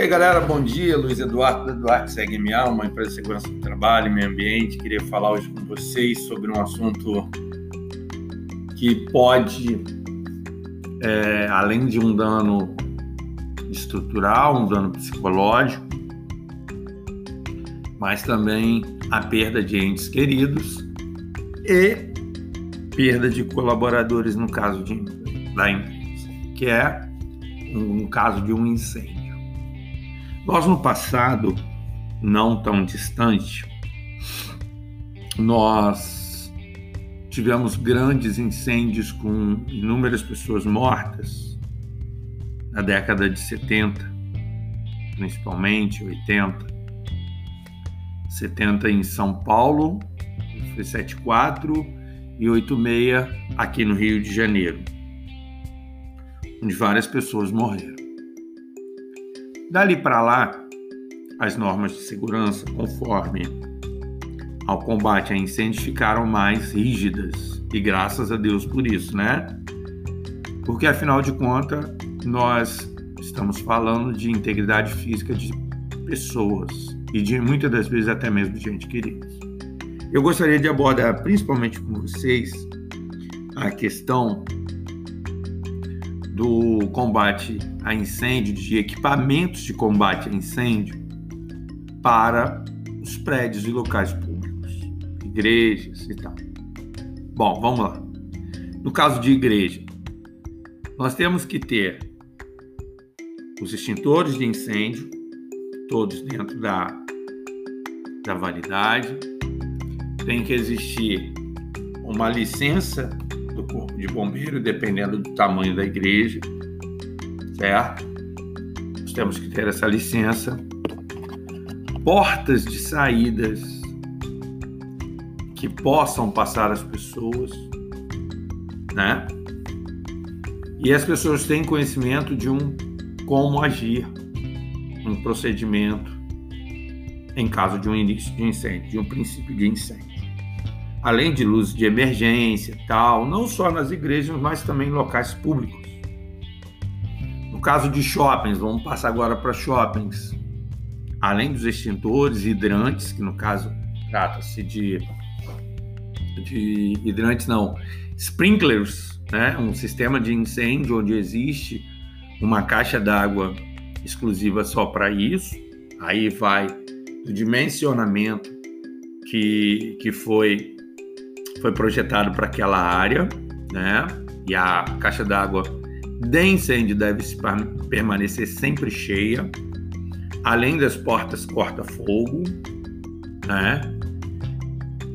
E aí, galera, bom dia. Luiz Eduardo Eduardo Segue MA, uma empresa de segurança do trabalho e meio ambiente. Queria falar hoje com vocês sobre um assunto que pode, é, além de um dano estrutural, um dano psicológico, mas também a perda de entes queridos e perda de colaboradores no caso de, da empresa, que é um, um caso de um incêndio. Nós no passado, não tão distante, nós tivemos grandes incêndios com inúmeras pessoas mortas na década de 70, principalmente 80. 70 em São Paulo, foi 74 e 86 aqui no Rio de Janeiro, onde várias pessoas morreram. Dali para lá, as normas de segurança, conforme ao combate a incêndios, ficaram mais rígidas. E graças a Deus por isso, né? Porque afinal de contas, nós estamos falando de integridade física de pessoas e de muitas das vezes até mesmo de gente querida. Eu gostaria de abordar principalmente com vocês a questão do combate a incêndio, de equipamentos de combate a incêndio para os prédios e locais públicos, igrejas e tal. Bom, vamos lá. No caso de igreja, nós temos que ter os extintores de incêndio, todos dentro da, da validade. Tem que existir uma licença bombeiro, dependendo do tamanho da igreja, certo? Nós temos que ter essa licença. Portas de saídas que possam passar as pessoas, né? E as pessoas têm conhecimento de um como agir, um procedimento em caso de um início de incêndio, de um princípio de incêndio além de luzes de emergência tal, não só nas igrejas, mas também em locais públicos. No caso de shoppings, vamos passar agora para shoppings. Além dos extintores hidrantes, que no caso trata-se de, de hidrantes, não, sprinklers, né? um sistema de incêndio onde existe uma caixa d'água exclusiva só para isso. Aí vai o dimensionamento que, que foi foi projetado para aquela área, né? E a caixa d'água de incêndio deve permanecer sempre cheia, além das portas corta-fogo, né?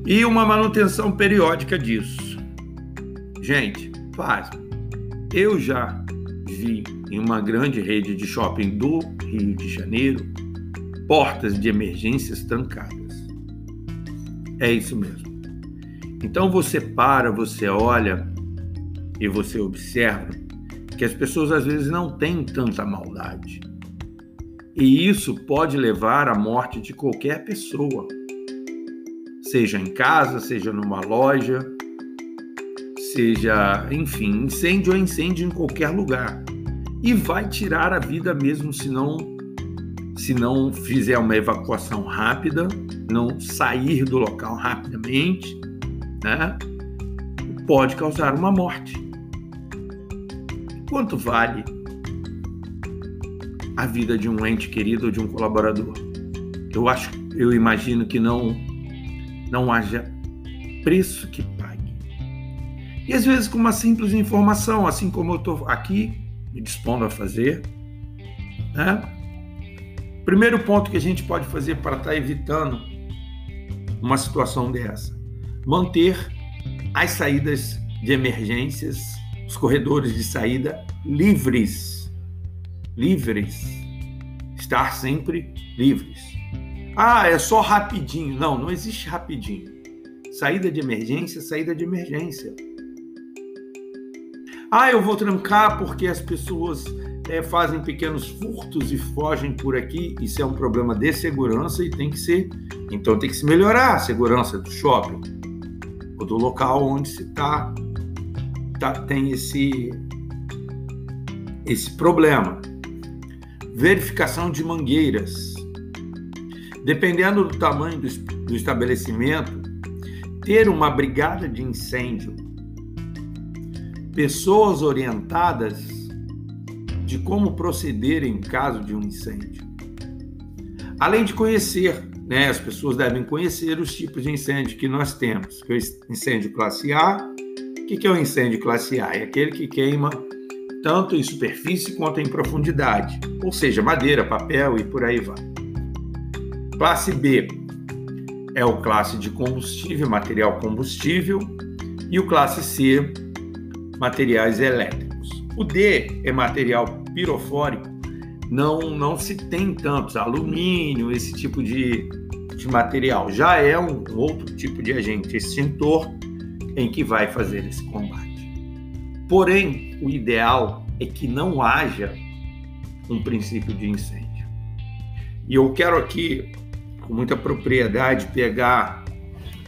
E uma manutenção periódica disso. Gente, faz. Eu já vi em uma grande rede de shopping do Rio de Janeiro portas de emergências trancadas. É isso mesmo. Então você para, você olha e você observa que as pessoas às vezes não têm tanta maldade. E isso pode levar à morte de qualquer pessoa, seja em casa, seja numa loja, seja, enfim, incêndio é incêndio em qualquer lugar. E vai tirar a vida mesmo se não se não fizer uma evacuação rápida, não sair do local rapidamente né, pode causar uma morte. Quanto vale a vida de um ente querido ou de um colaborador? Eu acho, eu imagino que não não haja preço que pague. E às vezes com uma simples informação, assim como eu estou aqui me dispondo a fazer, né? Primeiro ponto que a gente pode fazer para estar tá evitando uma situação dessa manter as saídas de emergências, os corredores de saída livres. Livres. Estar sempre livres. Ah, é só rapidinho. Não, não existe rapidinho. Saída de emergência, saída de emergência. Ah, eu vou trancar porque as pessoas é, fazem pequenos furtos e fogem por aqui. Isso é um problema de segurança e tem que ser. Então tem que se melhorar a segurança do shopping do local onde se está tá, tem esse esse problema. verificação de mangueiras. Dependendo do tamanho do, do estabelecimento, ter uma brigada de incêndio, pessoas orientadas de como proceder em caso de um incêndio. Além de conhecer, né, as pessoas devem conhecer os tipos de incêndio que nós temos. É o incêndio classe A. O que é o incêndio classe A? É aquele que queima tanto em superfície quanto em profundidade, ou seja, madeira, papel e por aí vai. Classe B é o classe de combustível, material combustível, e o classe C, materiais elétricos. O D é material pirofórico, não, não se tem tantos, alumínio, esse tipo de, de material. Já é um outro tipo de agente extintor em que vai fazer esse combate. Porém, o ideal é que não haja um princípio de incêndio. E eu quero aqui, com muita propriedade, pegar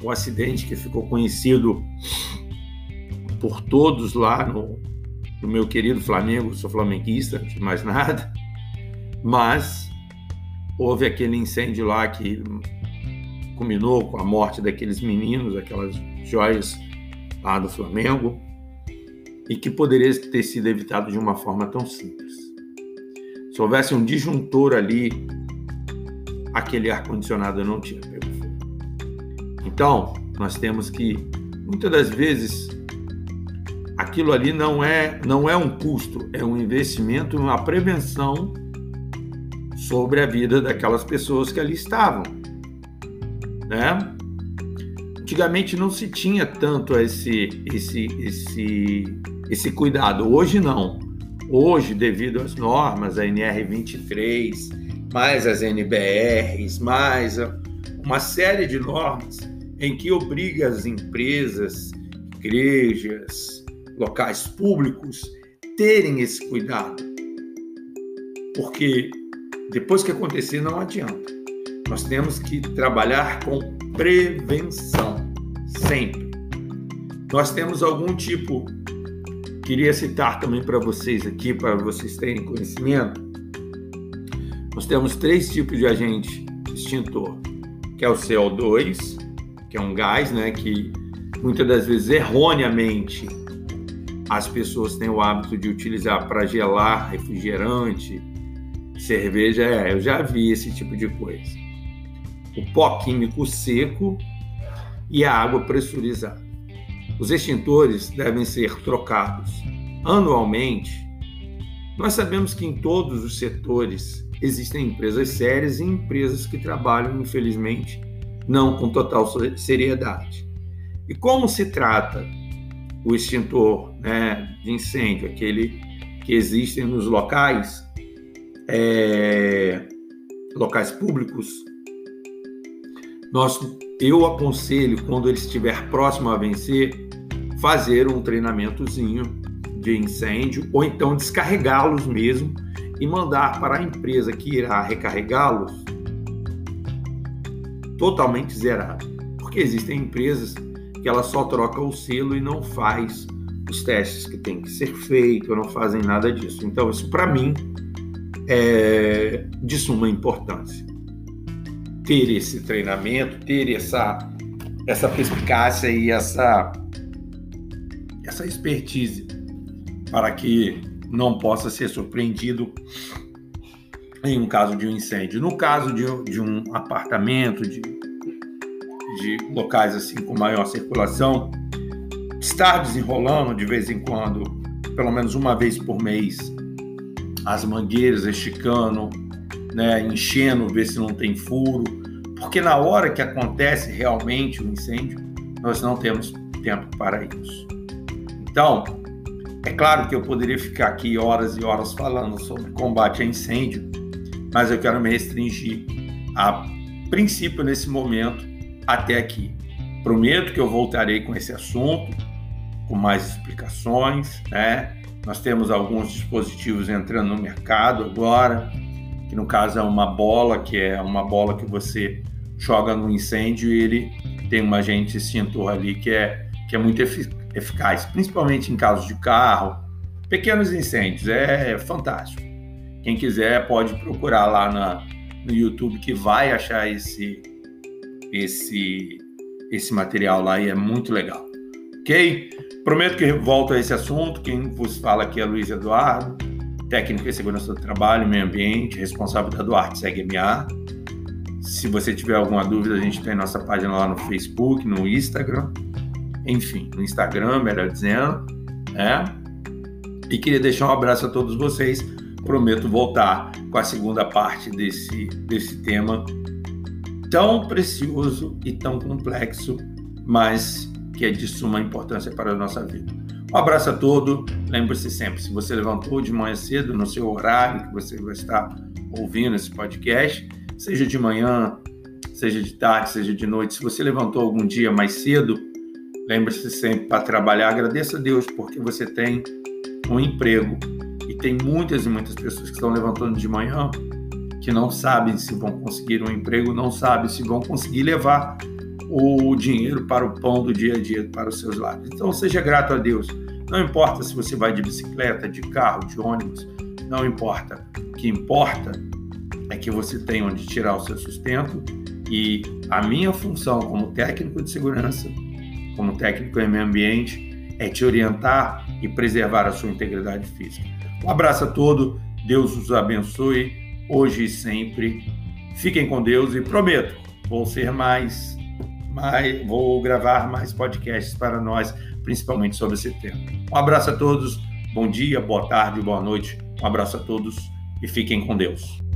o acidente que ficou conhecido por todos lá no, no meu querido Flamengo, sou flamenguista, de mais nada, mas houve aquele incêndio lá que culminou com a morte daqueles meninos, aquelas joias lá do Flamengo e que poderia ter sido evitado de uma forma tão simples. Se houvesse um disjuntor ali, aquele ar-condicionado não tinha pego fogo. Então, nós temos que, muitas das vezes, aquilo ali não é, não é um custo, é um investimento, uma prevenção sobre a vida daquelas pessoas que ali estavam. Né? Antigamente não se tinha tanto esse, esse, esse esse cuidado. Hoje não. Hoje, devido às normas, a NR23, mais as NBRs, mais uma série de normas em que obriga as empresas, igrejas, locais públicos terem esse cuidado. Porque depois que acontecer não adianta. Nós temos que trabalhar com prevenção sempre. Nós temos algum tipo Queria citar também para vocês aqui, para vocês terem conhecimento. Nós temos três tipos de agente extintor, que é o CO2, que é um gás, né, que muitas das vezes erroneamente as pessoas têm o hábito de utilizar para gelar refrigerante, cerveja, é, eu já vi esse tipo de coisa. O pó químico seco e a água pressurizada. Os extintores devem ser trocados anualmente. Nós sabemos que em todos os setores existem empresas sérias e empresas que trabalham, infelizmente, não com total seriedade. E como se trata o extintor né, de incêndio, aquele que existem nos locais, é, locais públicos, nós, eu aconselho, quando ele estiver próximo a vencer, fazer um treinamentozinho de incêndio ou então descarregá-los mesmo e mandar para a empresa que irá recarregá-los totalmente zerado. Porque existem empresas que ela só troca o selo e não faz os testes que tem que ser feito, não fazem nada disso. Então isso para mim é de suma importância. Ter esse treinamento, ter essa essa perspicácia e essa essa expertise para que não possa ser surpreendido em um caso de um incêndio. No caso de, de um apartamento, de, de locais assim com maior circulação, estar desenrolando de vez em quando, pelo menos uma vez por mês, as mangueiras esticando, né, enchendo, ver se não tem furo, porque na hora que acontece realmente o incêndio, nós não temos tempo para isso. Então, é claro que eu poderia ficar aqui horas e horas falando sobre combate a incêndio, mas eu quero me restringir a princípio nesse momento até aqui. Prometo que eu voltarei com esse assunto, com mais explicações, né? Nós temos alguns dispositivos entrando no mercado agora, que no caso é uma bola, que é uma bola que você joga no incêndio e ele tem um agente extintor ali que é, que é muito eficaz principalmente em casos de carro, pequenos incêndios, é fantástico. Quem quiser pode procurar lá na, no YouTube que vai achar esse, esse, esse material lá e é muito legal. Ok? Prometo que volto a esse assunto. Quem vos fala aqui é Luiz Eduardo, técnico em segurança do trabalho, meio ambiente, responsável da Duarte CGMA. Se você tiver alguma dúvida, a gente tem nossa página lá no Facebook, no Instagram, enfim, no Instagram, melhor dizendo, né? E queria deixar um abraço a todos vocês. Prometo voltar com a segunda parte desse, desse tema tão precioso e tão complexo, mas que é de suma importância para a nossa vida. Um abraço a todos. Lembre-se sempre, se você levantou de manhã cedo, no seu horário que você vai estar ouvindo esse podcast, seja de manhã, seja de tarde, seja de noite, se você levantou algum dia mais cedo, lembre-se sempre para trabalhar, agradeça a Deus porque você tem um emprego e tem muitas e muitas pessoas que estão levantando de manhã que não sabem se vão conseguir um emprego, não sabem se vão conseguir levar o dinheiro para o pão do dia a dia para os seus lares. Então seja grato a Deus. Não importa se você vai de bicicleta, de carro, de ônibus, não importa. O que importa é que você tem onde tirar o seu sustento e a minha função como técnico de segurança, como técnico em meio ambiente, é te orientar e preservar a sua integridade física. Um abraço a todos, Deus os abençoe hoje e sempre. Fiquem com Deus e prometo, vou ser mais, vou gravar mais podcasts para nós, principalmente sobre esse tema. Um abraço a todos, bom dia, boa tarde, boa noite. Um abraço a todos e fiquem com Deus.